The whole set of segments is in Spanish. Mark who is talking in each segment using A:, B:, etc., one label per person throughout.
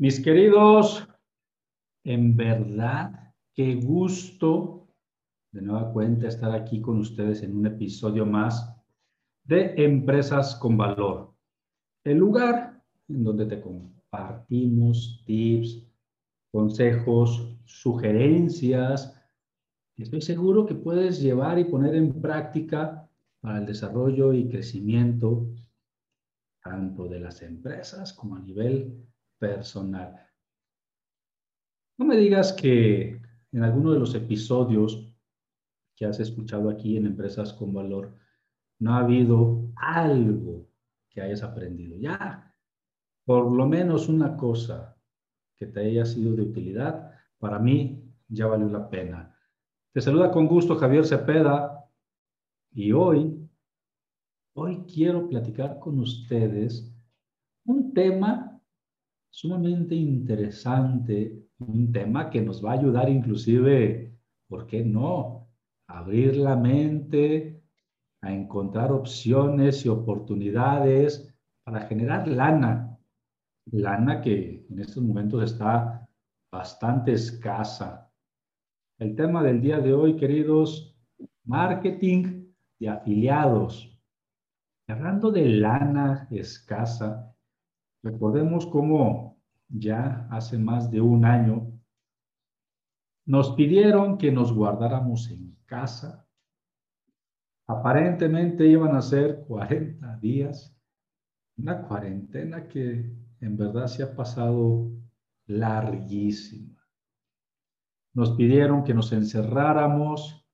A: Mis queridos, en verdad, qué gusto de nueva cuenta estar aquí con ustedes en un episodio más de Empresas con Valor, el lugar en donde te compartimos tips, consejos, sugerencias. Estoy seguro que puedes llevar y poner en práctica para el desarrollo y crecimiento tanto de las empresas como a nivel personal. No me digas que en alguno de los episodios que has escuchado aquí en Empresas con Valor no ha habido algo que hayas aprendido. Ya, por lo menos una cosa que te haya sido de utilidad, para mí ya valió la pena. Te saluda con gusto Javier Cepeda y hoy, hoy quiero platicar con ustedes un tema sumamente interesante, un tema que nos va a ayudar inclusive, ¿por qué no? Abrir la mente, a encontrar opciones y oportunidades para generar lana, lana que en estos momentos está bastante escasa. El tema del día de hoy, queridos, marketing de afiliados. Hablando de lana escasa, Recordemos cómo ya hace más de un año nos pidieron que nos guardáramos en casa. Aparentemente iban a ser 40 días, una cuarentena que en verdad se ha pasado larguísima. Nos pidieron que nos encerráramos,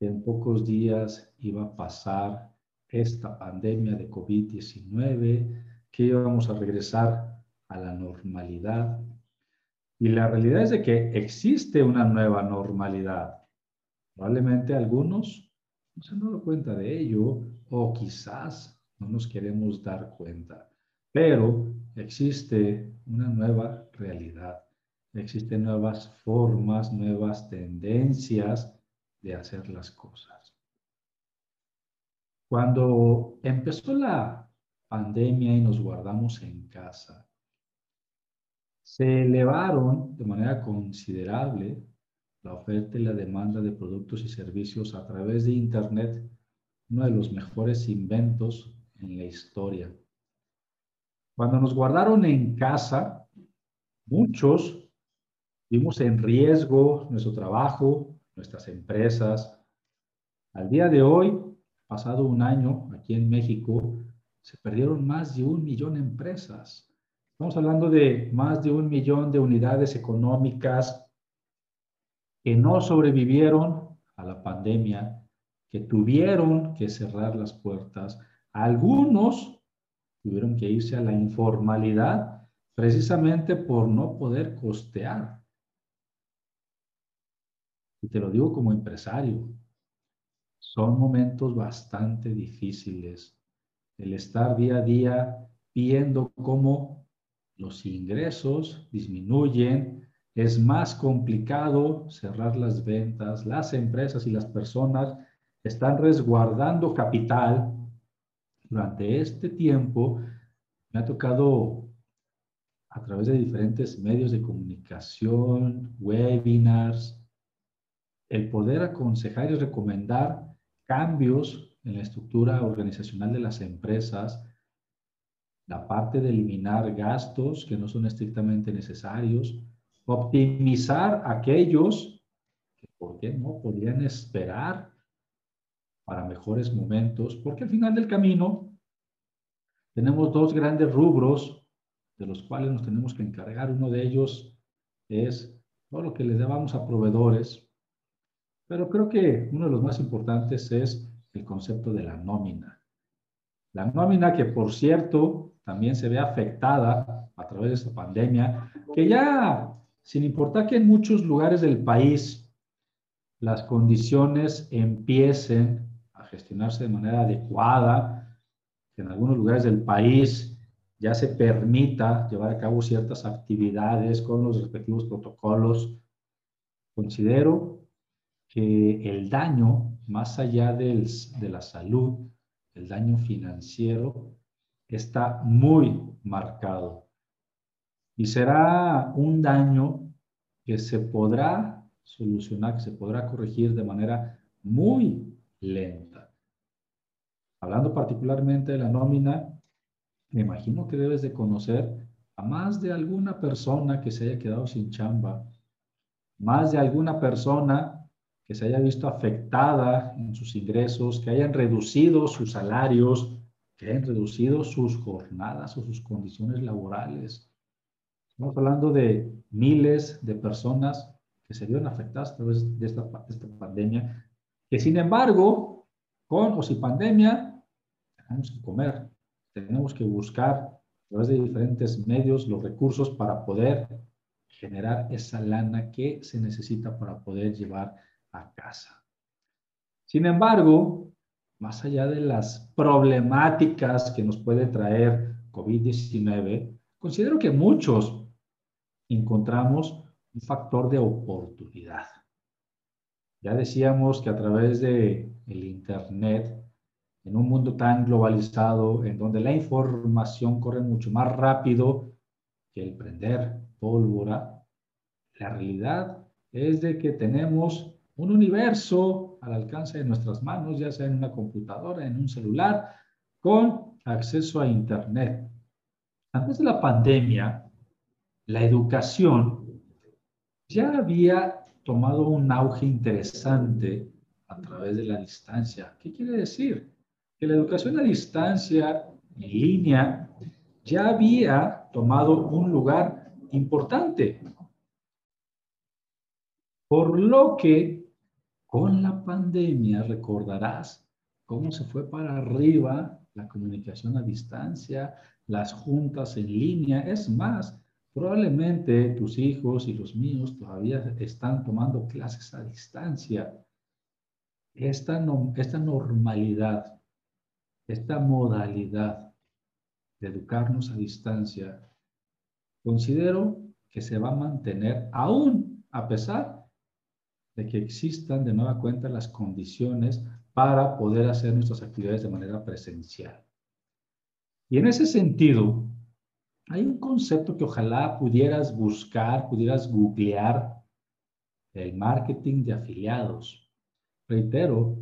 A: en pocos días iba a pasar esta pandemia de COVID-19, que íbamos a regresar a la normalidad. Y la realidad es de que existe una nueva normalidad. Probablemente algunos no se han dado cuenta de ello o quizás no nos queremos dar cuenta. Pero existe una nueva realidad. Existen nuevas formas, nuevas tendencias de hacer las cosas. Cuando empezó la pandemia y nos guardamos en casa, se elevaron de manera considerable la oferta y la demanda de productos y servicios a través de Internet, uno de los mejores inventos en la historia. Cuando nos guardaron en casa, muchos vimos en riesgo nuestro trabajo, nuestras empresas. Al día de hoy, pasado un año aquí en México, se perdieron más de un millón de empresas. Estamos hablando de más de un millón de unidades económicas que no sobrevivieron a la pandemia, que tuvieron que cerrar las puertas. Algunos tuvieron que irse a la informalidad precisamente por no poder costear. Y te lo digo como empresario, son momentos bastante difíciles el estar día a día viendo cómo los ingresos disminuyen, es más complicado cerrar las ventas, las empresas y las personas están resguardando capital. Durante este tiempo me ha tocado a través de diferentes medios de comunicación, webinars, el poder aconsejar y recomendar cambios en la estructura organizacional de las empresas la parte de eliminar gastos que no son estrictamente necesarios, optimizar aquellos que, ¿por qué no?, podrían esperar para mejores momentos, porque al final del camino tenemos dos grandes rubros de los cuales nos tenemos que encargar. Uno de ellos es todo lo que le debamos a proveedores, pero creo que uno de los más importantes es el concepto de la nómina. La nómina que, por cierto, también se ve afectada a través de esta pandemia, que ya, sin importar que en muchos lugares del país las condiciones empiecen a gestionarse de manera adecuada, que en algunos lugares del país ya se permita llevar a cabo ciertas actividades con los respectivos protocolos, considero que el daño, más allá del, de la salud, el daño financiero, está muy marcado. Y será un daño que se podrá solucionar, que se podrá corregir de manera muy lenta. Hablando particularmente de la nómina, me imagino que debes de conocer a más de alguna persona que se haya quedado sin chamba, más de alguna persona que se haya visto afectada en sus ingresos, que hayan reducido sus salarios, que hayan reducido sus jornadas o sus condiciones laborales. Estamos hablando de miles de personas que se vieron afectadas a través de esta, de esta pandemia, que sin embargo, con o sin pandemia, tenemos que comer, tenemos que buscar a través de diferentes medios los recursos para poder generar esa lana que se necesita para poder llevar casa. Sin embargo, más allá de las problemáticas que nos puede traer COVID-19, considero que muchos encontramos un factor de oportunidad. Ya decíamos que a través de el Internet, en un mundo tan globalizado, en donde la información corre mucho más rápido que el prender pólvora, la realidad es de que tenemos un universo al alcance de nuestras manos, ya sea en una computadora, en un celular, con acceso a Internet. Antes de la pandemia, la educación ya había tomado un auge interesante a través de la distancia. ¿Qué quiere decir? Que la educación a distancia, en línea, ya había tomado un lugar importante. Por lo que con la pandemia, recordarás cómo se fue para arriba la comunicación a distancia, las juntas en línea. Es más, probablemente tus hijos y los míos todavía están tomando clases a distancia. Esta, esta normalidad, esta modalidad de educarnos a distancia, considero que se va a mantener aún a pesar de que existan de nueva cuenta las condiciones para poder hacer nuestras actividades de manera presencial. Y en ese sentido, hay un concepto que ojalá pudieras buscar, pudieras googlear, el marketing de afiliados. Reitero,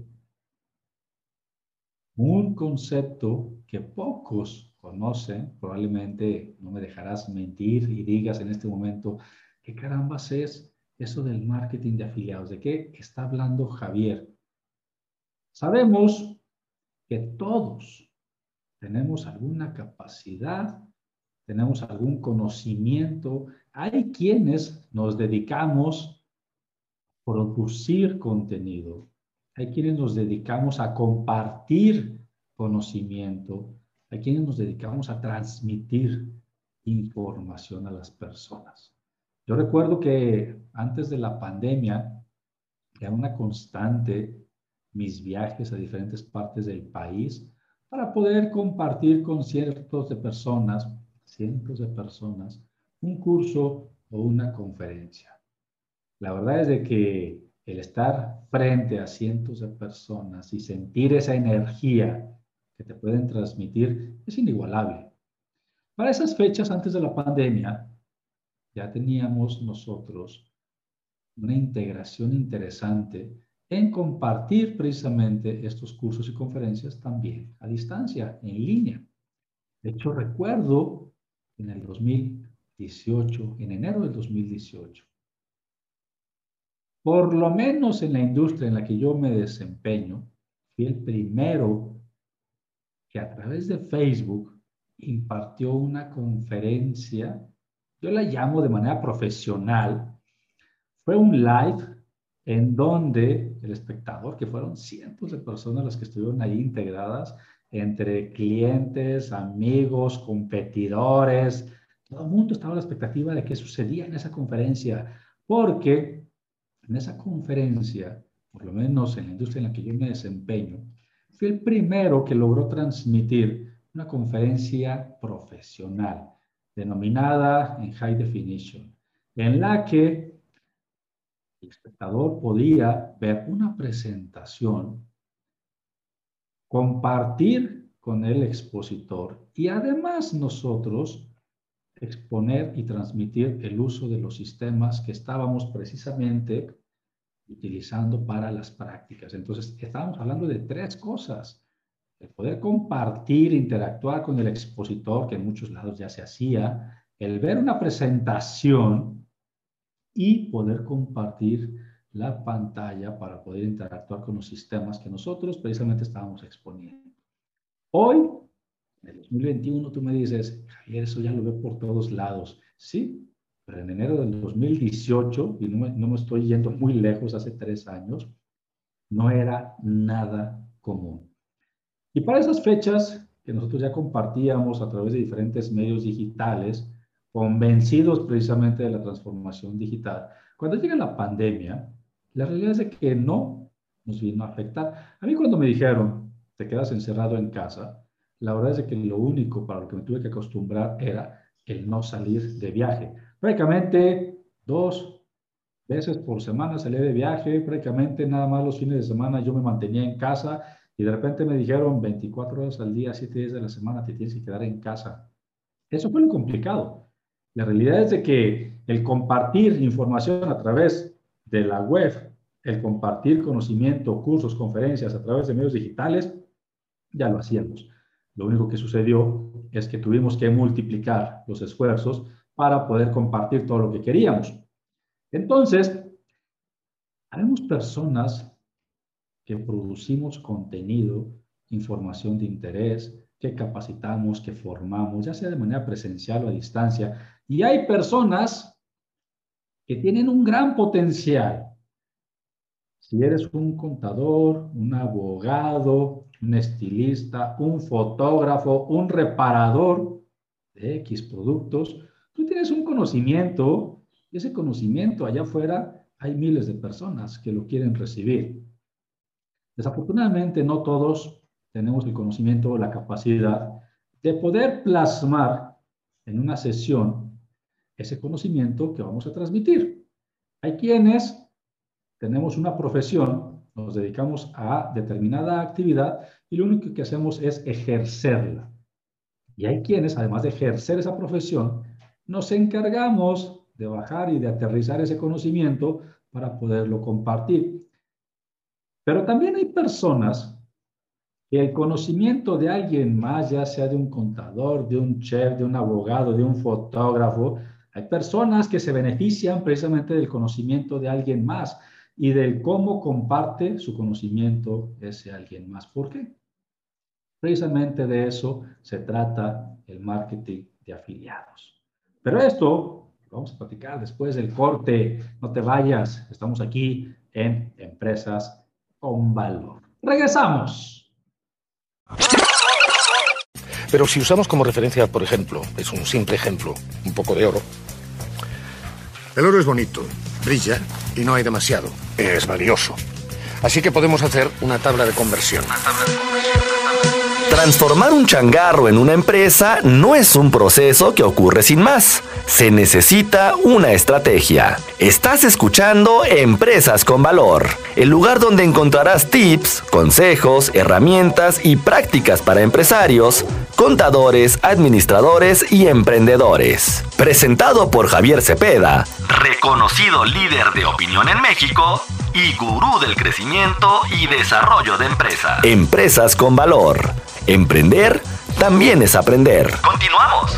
A: un concepto que pocos conocen, probablemente no me dejarás mentir y digas en este momento, ¿qué carambas es eso del marketing de afiliados. ¿De qué está hablando Javier? Sabemos que todos tenemos alguna capacidad, tenemos algún conocimiento. Hay quienes nos dedicamos a producir contenido. Hay quienes nos dedicamos a compartir conocimiento. Hay quienes nos dedicamos a transmitir información a las personas. Yo recuerdo que antes de la pandemia era una constante mis viajes a diferentes partes del país para poder compartir con cientos de personas, cientos de personas, un curso o una conferencia. La verdad es de que el estar frente a cientos de personas y sentir esa energía que te pueden transmitir es inigualable. Para esas fechas antes de la pandemia, ya teníamos nosotros una integración interesante en compartir precisamente estos cursos y conferencias también a distancia, en línea. De hecho, recuerdo en el 2018, en enero del 2018, por lo menos en la industria en la que yo me desempeño, fui el primero que a través de Facebook impartió una conferencia, yo la llamo de manera profesional, fue un live en donde el espectador, que fueron cientos de personas las que estuvieron ahí integradas, entre clientes, amigos, competidores, todo el mundo estaba a la expectativa de qué sucedía en esa conferencia, porque en esa conferencia, por lo menos en la industria en la que yo me desempeño, fui el primero que logró transmitir una conferencia profesional denominada en High Definition, en la que el espectador podía ver una presentación, compartir con el expositor y además nosotros exponer y transmitir el uso de los sistemas que estábamos precisamente utilizando para las prácticas. Entonces, estábamos hablando de tres cosas. El poder compartir, interactuar con el expositor, que en muchos lados ya se hacía, el ver una presentación y poder compartir la pantalla para poder interactuar con los sistemas que nosotros precisamente estábamos exponiendo. Hoy en el 2021 tú me dices, Javier, eso ya lo veo por todos lados. Sí, pero en enero del 2018, y no me, no me estoy yendo muy lejos, hace tres años, no era nada común. Y para esas fechas que nosotros ya compartíamos a través de diferentes medios digitales, convencidos precisamente de la transformación digital, cuando llega la pandemia, la realidad es de que no nos vino a afectar. A mí cuando me dijeron, te quedas encerrado en casa, la verdad es que lo único para lo que me tuve que acostumbrar era el no salir de viaje. Prácticamente dos veces por semana salí de viaje, prácticamente nada más los fines de semana yo me mantenía en casa y de repente me dijeron 24 horas al día, 7 días de la semana te tienes que quedar en casa. Eso fue lo complicado. La realidad es de que el compartir información a través de la web, el compartir conocimiento, cursos, conferencias a través de medios digitales, ya lo hacíamos. Lo único que sucedió es que tuvimos que multiplicar los esfuerzos para poder compartir todo lo que queríamos. Entonces, haremos personas que producimos contenido, información de interés, que capacitamos, que formamos, ya sea de manera presencial o a distancia. Y hay personas que tienen un gran potencial. Si eres un contador, un abogado, un estilista, un fotógrafo, un reparador de X productos, tú tienes un conocimiento y ese conocimiento allá afuera hay miles de personas que lo quieren recibir. Desafortunadamente no todos tenemos el conocimiento o la capacidad de poder plasmar en una sesión ese conocimiento que vamos a transmitir. Hay quienes tenemos una profesión nos dedicamos a determinada actividad y lo único que hacemos es ejercerla. Y hay quienes, además de ejercer esa profesión, nos encargamos de bajar y de aterrizar ese conocimiento para poderlo compartir. Pero también hay personas que el conocimiento de alguien más, ya sea de un contador, de un chef, de un abogado, de un fotógrafo, hay personas que se benefician precisamente del conocimiento de alguien más y del cómo comparte su conocimiento ese alguien más. ¿Por qué? Precisamente de eso se trata el marketing de afiliados. Pero esto lo vamos a platicar después del corte. No te vayas, estamos aquí en Empresas con Valor. Regresamos.
B: Pero si usamos como referencia, por ejemplo, es un simple ejemplo, un poco de oro. El oro es bonito, brilla y no hay demasiado. Es valioso. Así que podemos hacer una tabla de conversión.
C: Transformar un changarro en una empresa no es un proceso que ocurre sin más. Se necesita una estrategia. Estás escuchando Empresas con Valor, el lugar donde encontrarás tips, consejos, herramientas y prácticas para empresarios, contadores, administradores y emprendedores. Presentado por Javier Cepeda, reconocido líder de opinión en México y gurú del crecimiento y desarrollo de empresas. Empresas con Valor. Emprender también es aprender. Continuamos.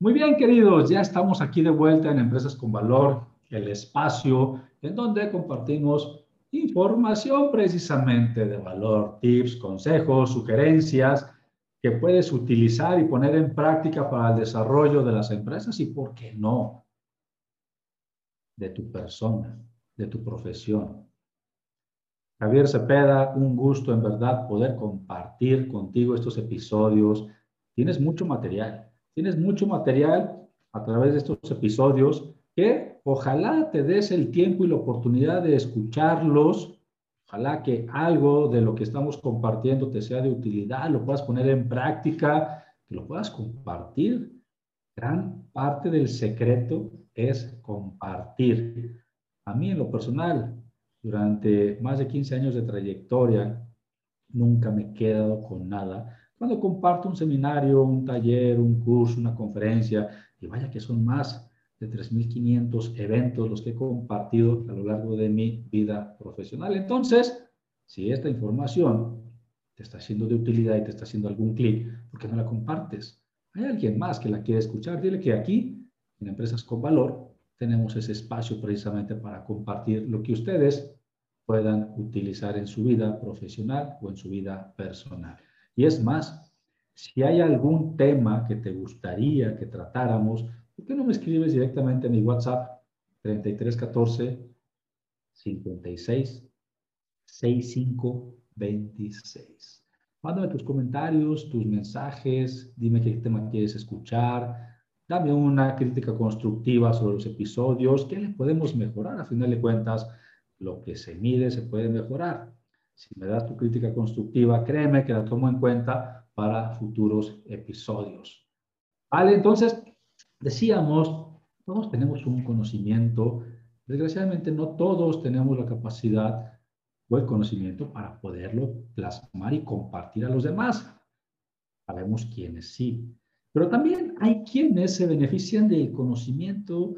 A: Muy bien, queridos, ya estamos aquí de vuelta en Empresas con Valor, el espacio en donde compartimos información precisamente de valor, tips, consejos, sugerencias que puedes utilizar y poner en práctica para el desarrollo de las empresas y, ¿por qué no?, de tu persona, de tu profesión. Javier Cepeda, un gusto en verdad poder compartir contigo estos episodios. Tienes mucho material, tienes mucho material a través de estos episodios que ojalá te des el tiempo y la oportunidad de escucharlos. Ojalá que algo de lo que estamos compartiendo te sea de utilidad, lo puedas poner en práctica, que lo puedas compartir. Gran parte del secreto es compartir. A mí en lo personal, durante más de 15 años de trayectoria, nunca me he quedado con nada. Cuando comparto un seminario, un taller, un curso, una conferencia, y vaya que son más de 3.500 eventos los que he compartido a lo largo de mi vida profesional. Entonces, si esta información te está siendo de utilidad y te está haciendo algún clic, ¿por qué no la compartes? Hay alguien más que la quiere escuchar. Dile que aquí, en Empresas con Valor, tenemos ese espacio precisamente para compartir lo que ustedes puedan utilizar en su vida profesional o en su vida personal. Y es más, si hay algún tema que te gustaría que tratáramos, ¿por qué no me escribes directamente a mi WhatsApp 3314 56 65 26? Mándame tus comentarios, tus mensajes, dime qué tema quieres escuchar, dame una crítica constructiva sobre los episodios, qué le podemos mejorar. A final de cuentas, lo que se mide se puede mejorar. Si me das tu crítica constructiva, créeme que la tomo en cuenta para futuros episodios. Vale, entonces, Decíamos, todos tenemos un conocimiento, desgraciadamente no todos tenemos la capacidad o el conocimiento para poderlo plasmar y compartir a los demás. Sabemos quiénes sí, pero también hay quienes se benefician del conocimiento,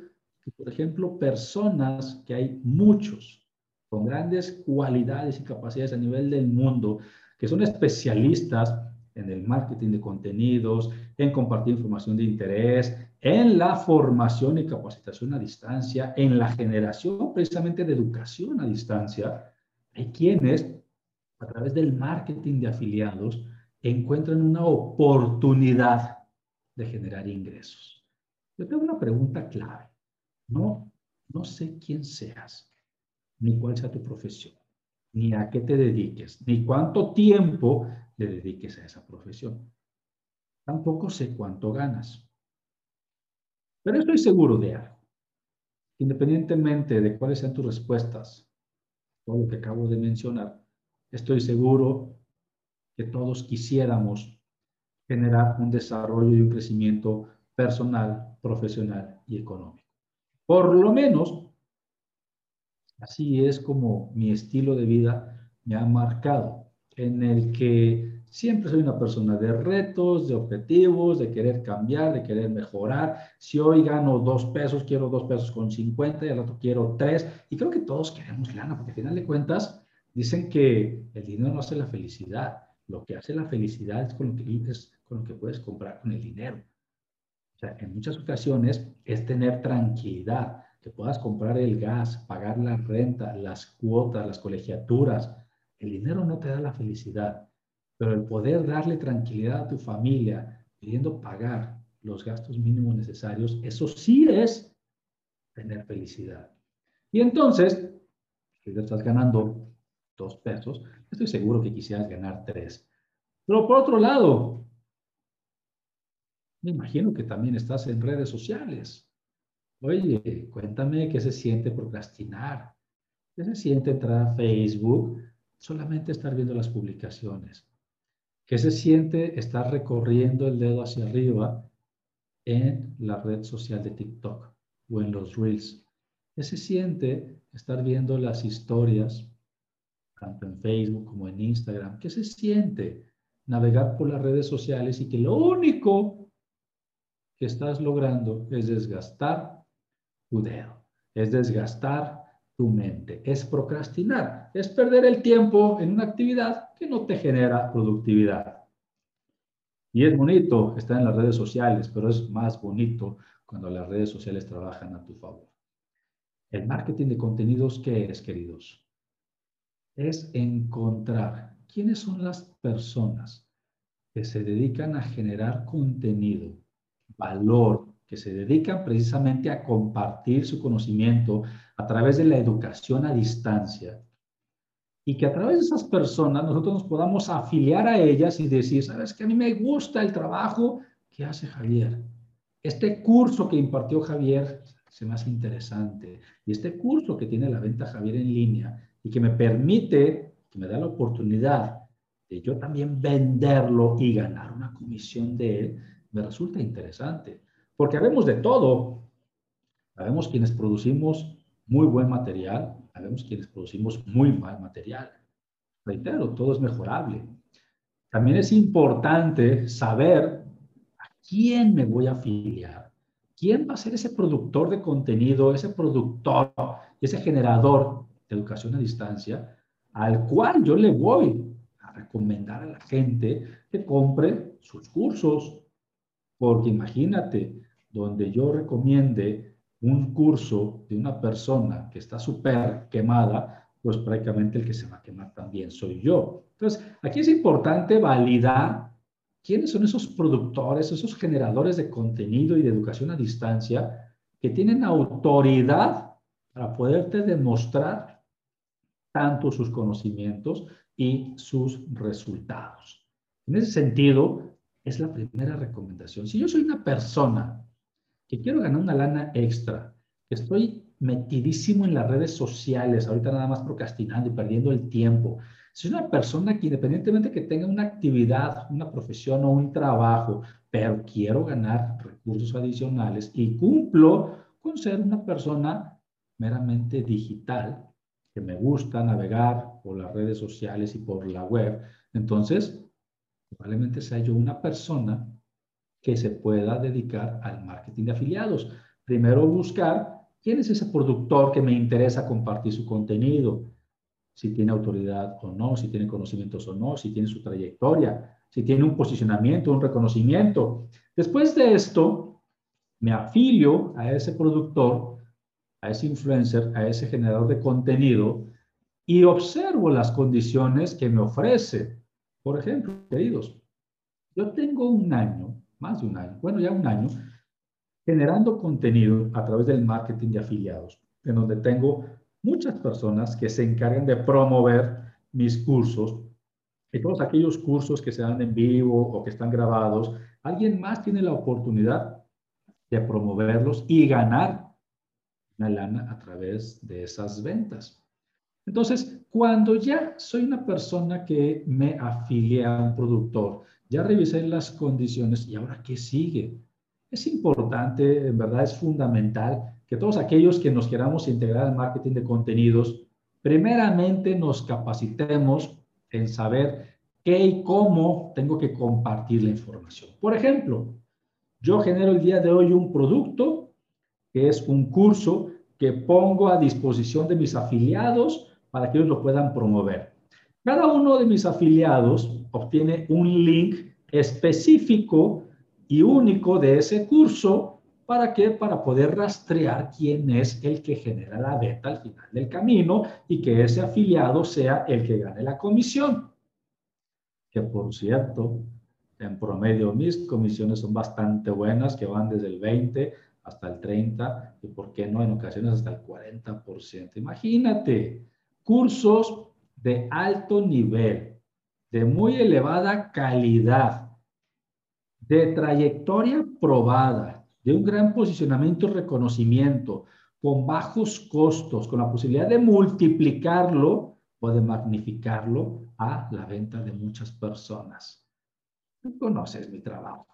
A: por ejemplo, personas que hay muchos con grandes cualidades y capacidades a nivel del mundo, que son especialistas en el marketing de contenidos, en compartir información de interés, en la formación y capacitación a distancia, en la generación precisamente de educación a distancia, hay quienes a través del marketing de afiliados encuentran una oportunidad de generar ingresos. Yo tengo una pregunta clave. No, no sé quién seas, ni cuál sea tu profesión, ni a qué te dediques, ni cuánto tiempo le dediques a esa profesión. Tampoco sé cuánto ganas. Pero estoy seguro de algo. Independientemente de cuáles sean tus respuestas, todo lo que acabo de mencionar, estoy seguro que todos quisiéramos generar un desarrollo y un crecimiento personal, profesional y económico. Por lo menos, así es como mi estilo de vida me ha marcado, en el que Siempre soy una persona de retos, de objetivos, de querer cambiar, de querer mejorar. Si hoy gano dos pesos, quiero dos pesos con 50 y al rato quiero tres. Y creo que todos queremos lana, porque al final de cuentas dicen que el dinero no hace la felicidad. Lo que hace la felicidad es con lo que, con lo que puedes comprar con el dinero. O sea, en muchas ocasiones es tener tranquilidad, que puedas comprar el gas, pagar la renta, las cuotas, las colegiaturas. El dinero no te da la felicidad pero el poder darle tranquilidad a tu familia, pidiendo pagar los gastos mínimos necesarios, eso sí es tener felicidad. Y entonces, si te estás ganando dos pesos, estoy seguro que quisieras ganar tres. Pero por otro lado, me imagino que también estás en redes sociales. Oye, cuéntame qué se siente procrastinar, qué se siente entrar a Facebook, solamente estar viendo las publicaciones. ¿Qué se siente estar recorriendo el dedo hacia arriba en la red social de TikTok o en los Reels? ¿Qué se siente estar viendo las historias, tanto en Facebook como en Instagram? ¿Qué se siente navegar por las redes sociales y que lo único que estás logrando es desgastar tu dedo, es desgastar tu mente, es procrastinar, es perder el tiempo en una actividad que no te genera productividad. Y es bonito estar en las redes sociales, pero es más bonito cuando las redes sociales trabajan a tu favor. El marketing de contenidos, ¿qué es, queridos? Es encontrar quiénes son las personas que se dedican a generar contenido, valor, que se dedican precisamente a compartir su conocimiento a través de la educación a distancia y que a través de esas personas nosotros nos podamos afiliar a ellas y decir, sabes que a mí me gusta el trabajo que hace Javier. Este curso que impartió Javier se me hace interesante y este curso que tiene la venta Javier en línea y que me permite, que me da la oportunidad de yo también venderlo y ganar una comisión de él, me resulta interesante. Porque habemos de todo. Habemos quienes producimos muy buen material, habemos quienes producimos muy mal material. Reitero, todo es mejorable. También es importante saber a quién me voy a afiliar, quién va a ser ese productor de contenido, ese productor, ese generador de educación a distancia, al cual yo le voy a recomendar a la gente que compre sus cursos. Porque imagínate, donde yo recomiende un curso de una persona que está súper quemada, pues prácticamente el que se va a quemar también soy yo. Entonces, aquí es importante validar quiénes son esos productores, esos generadores de contenido y de educación a distancia que tienen autoridad para poderte demostrar tanto sus conocimientos y sus resultados. En ese sentido, es la primera recomendación. Si yo soy una persona que quiero ganar una lana extra, que estoy metidísimo en las redes sociales, ahorita nada más procrastinando y perdiendo el tiempo. Soy una persona que independientemente que tenga una actividad, una profesión o un trabajo, pero quiero ganar recursos adicionales y cumplo con ser una persona meramente digital, que me gusta navegar por las redes sociales y por la web, entonces probablemente sea yo una persona que se pueda dedicar al marketing de afiliados. Primero buscar quién es ese productor que me interesa compartir su contenido, si tiene autoridad o no, si tiene conocimientos o no, si tiene su trayectoria, si tiene un posicionamiento, un reconocimiento. Después de esto, me afilio a ese productor, a ese influencer, a ese generador de contenido y observo las condiciones que me ofrece. Por ejemplo, queridos, yo tengo un año más de un año, bueno, ya un año, generando contenido a través del marketing de afiliados, en donde tengo muchas personas que se encargan de promover mis cursos y todos aquellos cursos que se dan en vivo o que están grabados, alguien más tiene la oportunidad de promoverlos y ganar una lana a través de esas ventas. Entonces, cuando ya soy una persona que me afilia a un productor, ya revisé las condiciones y ahora qué sigue. Es importante, en verdad es fundamental que todos aquellos que nos queramos integrar al marketing de contenidos, primeramente nos capacitemos en saber qué y cómo tengo que compartir la información. Por ejemplo, yo genero el día de hoy un producto que es un curso que pongo a disposición de mis afiliados para que ellos lo puedan promover. Cada uno de mis afiliados obtiene un link específico y único de ese curso. ¿Para qué? Para poder rastrear quién es el que genera la beta al final del camino y que ese afiliado sea el que gane la comisión. Que por cierto, en promedio mis comisiones son bastante buenas, que van desde el 20 hasta el 30 y por qué no en ocasiones hasta el 40%. Imagínate, cursos de alto nivel, de muy elevada calidad, de trayectoria probada, de un gran posicionamiento y reconocimiento, con bajos costos, con la posibilidad de multiplicarlo o de magnificarlo a la venta de muchas personas. Tú conoces mi trabajo.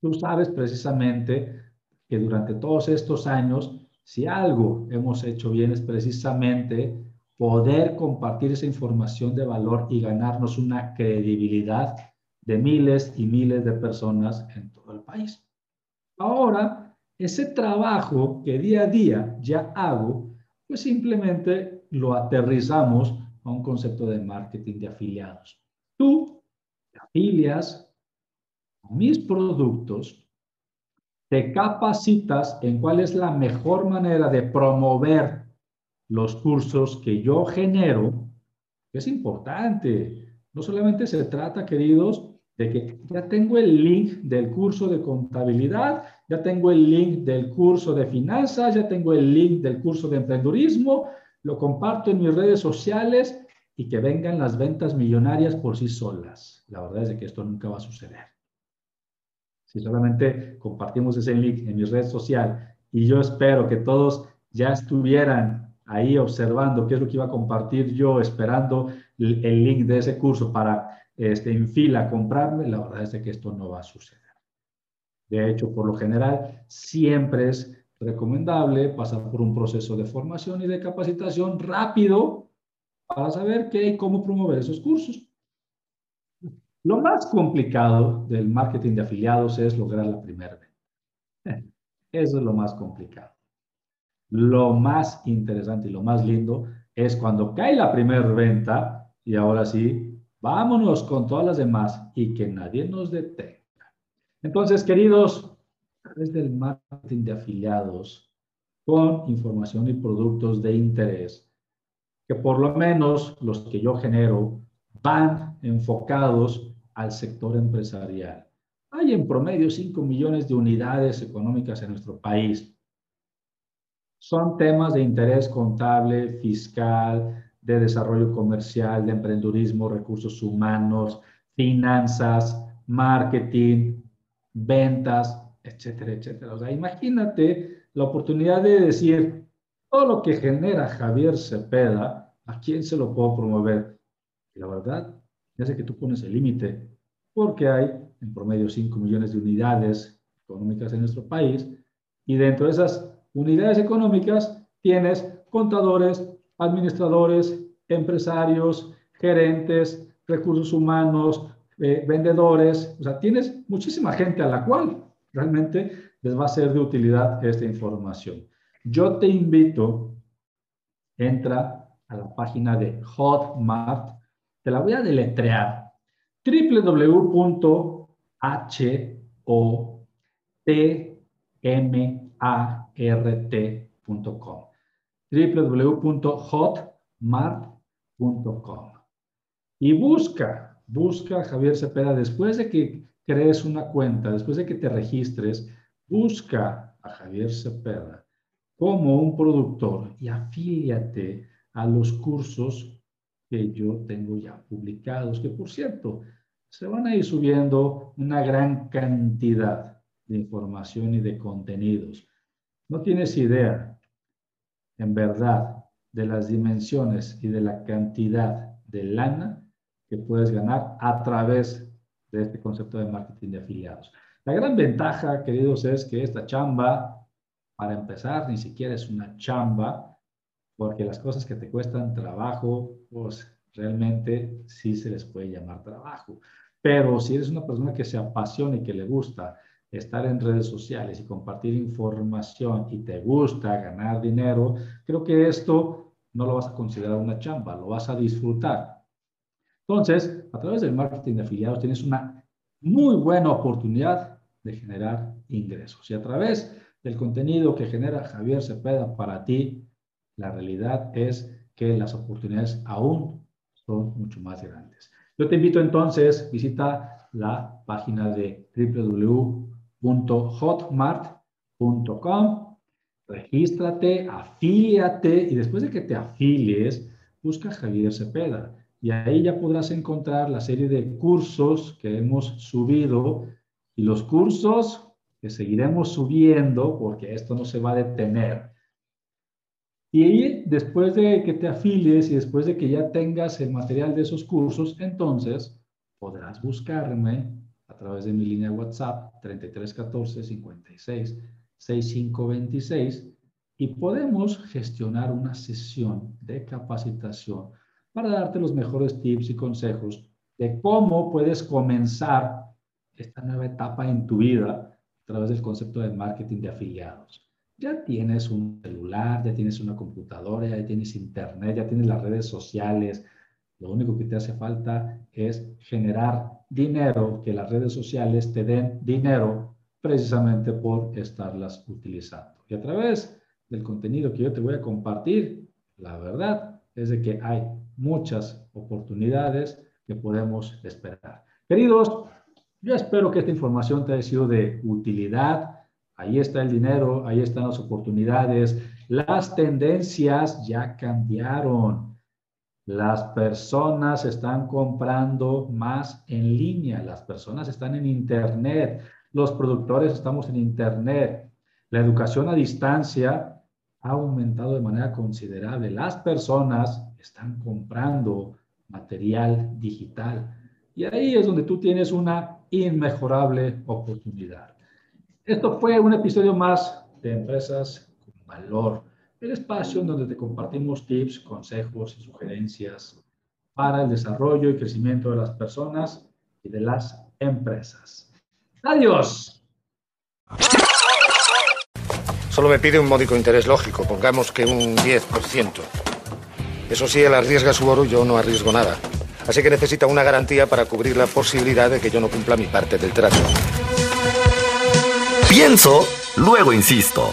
A: Tú sabes precisamente que durante todos estos años, si algo hemos hecho bien es precisamente poder compartir esa información de valor y ganarnos una credibilidad de miles y miles de personas en todo el país. Ahora ese trabajo que día a día ya hago, pues simplemente lo aterrizamos a un concepto de marketing de afiliados. Tú te afilias a mis productos, te capacitas en cuál es la mejor manera de promover los cursos que yo genero, es importante. No solamente se trata, queridos, de que ya tengo el link del curso de contabilidad, ya tengo el link del curso de finanzas, ya tengo el link del curso de emprendurismo, lo comparto en mis redes sociales y que vengan las ventas millonarias por sí solas. La verdad es que esto nunca va a suceder. Si solamente compartimos ese link en mi red social y yo espero que todos ya estuvieran ahí observando qué es lo que iba a compartir yo, esperando el link de ese curso para este, en fila comprarme, la verdad es que esto no va a suceder. De hecho, por lo general, siempre es recomendable pasar por un proceso de formación y de capacitación rápido para saber qué y cómo promover esos cursos. Lo más complicado del marketing de afiliados es lograr la primera venta. Eso es lo más complicado. Lo más interesante y lo más lindo es cuando cae la primera venta y ahora sí Vámonos con todas las demás y que nadie nos detenga. Entonces, queridos, a través del marketing de afiliados, con información y productos de interés, que por lo menos los que yo genero van enfocados al sector empresarial. Hay en promedio 5 millones de unidades económicas en nuestro país. Son temas de interés contable, fiscal, de desarrollo comercial, de emprendurismo, recursos humanos, finanzas, marketing, ventas, etcétera, etcétera. O sea, imagínate la oportunidad de decir, todo lo que genera Javier Cepeda, ¿a quién se lo puedo promover? Y la verdad, ya sé que tú pones el límite, porque hay en promedio 5 millones de unidades económicas en nuestro país, y dentro de esas unidades económicas tienes contadores, administradores, empresarios, gerentes, recursos humanos, eh, vendedores, o sea, tienes muchísima gente a la cual realmente les va a ser de utilidad esta información. Yo te invito, entra a la página de Hotmart, te la voy a deletrear, www.hotmart.com www.hotmart.com. Y busca, busca Javier Cepeda, después de que crees una cuenta, después de que te registres, busca a Javier Cepeda como un productor y afíliate a los cursos que yo tengo ya publicados, que por cierto, se van a ir subiendo una gran cantidad de información y de contenidos. No tienes idea en verdad de las dimensiones y de la cantidad de lana que puedes ganar a través de este concepto de marketing de afiliados. La gran ventaja, queridos, es que esta chamba, para empezar, ni siquiera es una chamba, porque las cosas que te cuestan trabajo, pues realmente sí se les puede llamar trabajo. Pero si eres una persona que se apasiona y que le gusta estar en redes sociales y compartir información y te gusta ganar dinero, creo que esto no lo vas a considerar una chamba, lo vas a disfrutar. Entonces, a través del marketing de afiliados tienes una muy buena oportunidad de generar ingresos. Y a través del contenido que genera Javier Cepeda para ti, la realidad es que las oportunidades aún son mucho más grandes. Yo te invito entonces, visita la página de www hotmart.com regístrate, afíliate y después de que te afilies, busca Javier Cepeda y ahí ya podrás encontrar la serie de cursos que hemos subido y los cursos que seguiremos subiendo porque esto no se va a detener. Y después de que te afilies y después de que ya tengas el material de esos cursos, entonces podrás buscarme a través de mi línea de WhatsApp 3314 56 6526 y podemos gestionar una sesión de capacitación para darte los mejores tips y consejos de cómo puedes comenzar esta nueva etapa en tu vida a través del concepto de marketing de afiliados. Ya tienes un celular, ya tienes una computadora, ya tienes internet, ya tienes las redes sociales. Lo único que te hace falta es generar dinero, que las redes sociales te den dinero precisamente por estarlas utilizando. Y a través del contenido que yo te voy a compartir, la verdad es de que hay muchas oportunidades que podemos esperar. Queridos, yo espero que esta información te haya sido de utilidad. Ahí está el dinero, ahí están las oportunidades. Las tendencias ya cambiaron. Las personas están comprando más en línea, las personas están en Internet, los productores estamos en Internet. La educación a distancia ha aumentado de manera considerable. Las personas están comprando material digital. Y ahí es donde tú tienes una inmejorable oportunidad. Esto fue un episodio más de Empresas con Valor, el espacio en donde te compartimos tips, consejos y sugerencias para el desarrollo y crecimiento de las personas y de las empresas. Adiós.
B: Solo me pide un módico interés lógico, pongamos que un 10%. Eso sí, él arriesga su oro y yo no arriesgo nada. Así que necesita una garantía para cubrir la posibilidad de que yo no cumpla mi parte del trato.
C: Pienso, luego insisto.